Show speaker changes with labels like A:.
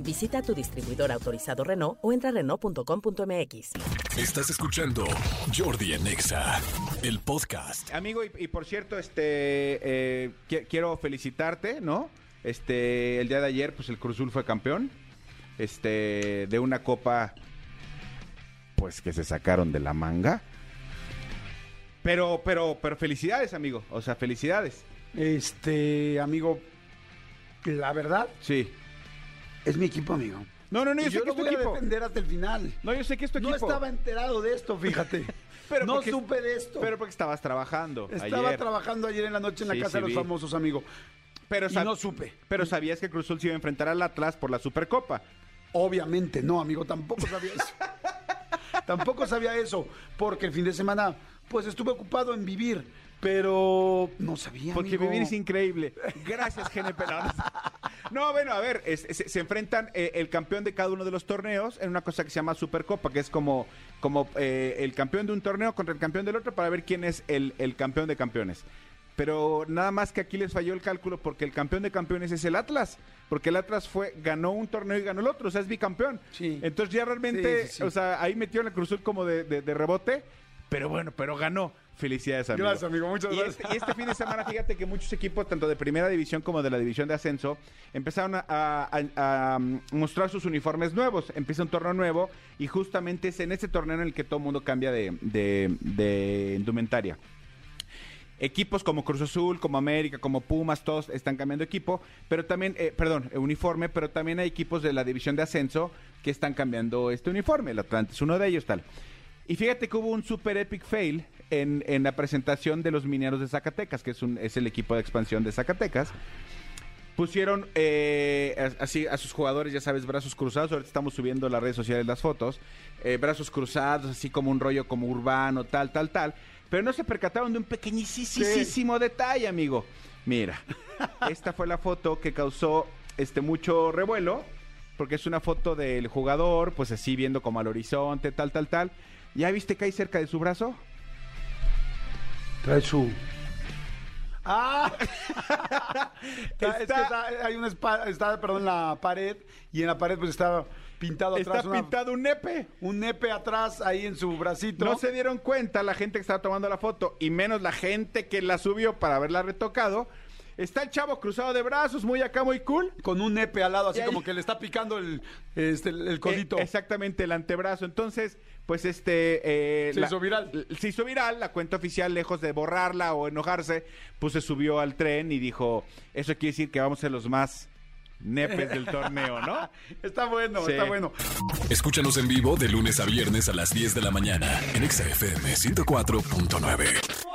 A: Visita tu distribuidor autorizado Renault o entra a Renault.com.mx.
B: Estás escuchando Jordi en Exa, el podcast.
C: Amigo, y, y por cierto, este eh, qui- quiero felicitarte, ¿no? Este, el día de ayer, pues el Cruz Azul fue campeón. Este, de una copa, pues que se sacaron de la manga. Pero, pero, pero felicidades, amigo. O sea, felicidades.
D: Este, amigo, la verdad
C: Sí.
D: Es mi equipo, amigo.
C: No, no, no, yo,
D: Y
C: sé
D: yo
C: que
D: lo a defender hasta el final.
C: No, yo sé que es tu
D: No estaba enterado de esto, fíjate.
C: Pero
D: no
C: porque-
D: supe de esto.
C: Pero porque estabas trabajando
D: Estaba
C: ayer.
D: trabajando ayer en la noche en la
C: Sí,
D: casa
C: sí
D: de los
C: vi.
D: famosos, amigo.
C: Pero
D: y no supe.
C: Pero sabías que Cruz Azul se iba a enfrentar al Atlas por la Supercopa.
D: Obviamente no, amigo, tampoco sabía eso. tampoco sabía eso, porque el fin de semana, pues estuve ocupado en vivir, pero no sabía.
C: Porque
D: amigo.
C: vivir es increíble. Gracias, GNP. No, no, No, bueno, a ver, es- se, se enfrentan eh, el campeón de cada uno de los torneos en una cosa que se llama Supercopa, que es como, como eh, el campeón de un torneo contra el campeón del otro para ver quién es el, el campeón de campeones. Pero nada más que aquí les falló el cálculo porque el campeón de campeones es el Atlas. Porque el Atlas fue, ganó un torneo y ganó el otro, o sea, es bicampeón.
D: Sí.
C: Entonces ya realmente,
D: Sí, sí, sí.
C: o sea, ahí metió en la Cruz Azul como de, de- de rebote, pero bueno, pero ganó. Felicidades, amigo.
D: Gracias, amigo, muchas
C: Y
D: gracias.
C: este- y este fin de semana, fíjate que muchos equipos, tanto de primera división como de la división de ascenso, empezaron a, a- a- a mostrar sus uniformes nuevos. Empieza un torneo nuevo y justamente es en ese torneo en el que todo el mundo cambia de, de- de indumentaria. Equipos como Cruz Azul, como América, como Pumas, todos están cambiando equipo, pero también, eh, perdón, eh, uniforme, pero también hay equipos de la división de ascenso que están cambiando este uniforme. El Atlante es uno de ellos, tal. Y fíjate que hubo un super epic fail en, en la presentación de los mineros de Zacatecas, que es, un, es el equipo de expansión de Zacatecas. Pusieron eh, así a sus jugadores, ya sabes, brazos cruzados. Ahorita estamos subiendo a las redes sociales las fotos. eh, brazos cruzados, así como un rollo como urbano, tal, tal, tal. Pero no se percataron de un pequeñísimo detalle, amigo. Mira, esta fue la foto que causó este mucho revuelo, porque es una foto del jugador, pues así viendo como al horizonte, tal, tal, tal. ¿Ya viste que hay cerca de su brazo?
D: Trae su. ¡Ah! Está- es que
C: Está-
D: está- hay una espada, está, perdón, en la pared y en la pared pues está pintado atrás
C: Está
D: una-
C: pintado un nepe.
D: un nepe atrás ahí en su bracito.
C: No se dieron cuenta la gente que estaba tomando la foto y menos la gente que la subió para haberla retocado. Está el chavo cruzado de brazos, muy acá, muy cool.
D: Con un nepe al lado, así como que le está picando el, este, el el codito.
C: Eh, exactamente, el antebrazo. Entonces, pues este... eh,
D: Se hizo viral.
C: Se hizo viral, la cuenta oficial, lejos de borrarla o enojarse, pues se subió al tren y dijo, eso quiere decir que vamos a ser los más nepes del torneo, ¿no?
D: Está bueno,
C: Sí.
D: está bueno.
B: Escúchanos en vivo de lunes a viernes a las 10 de la mañana en Exa FM 104.9.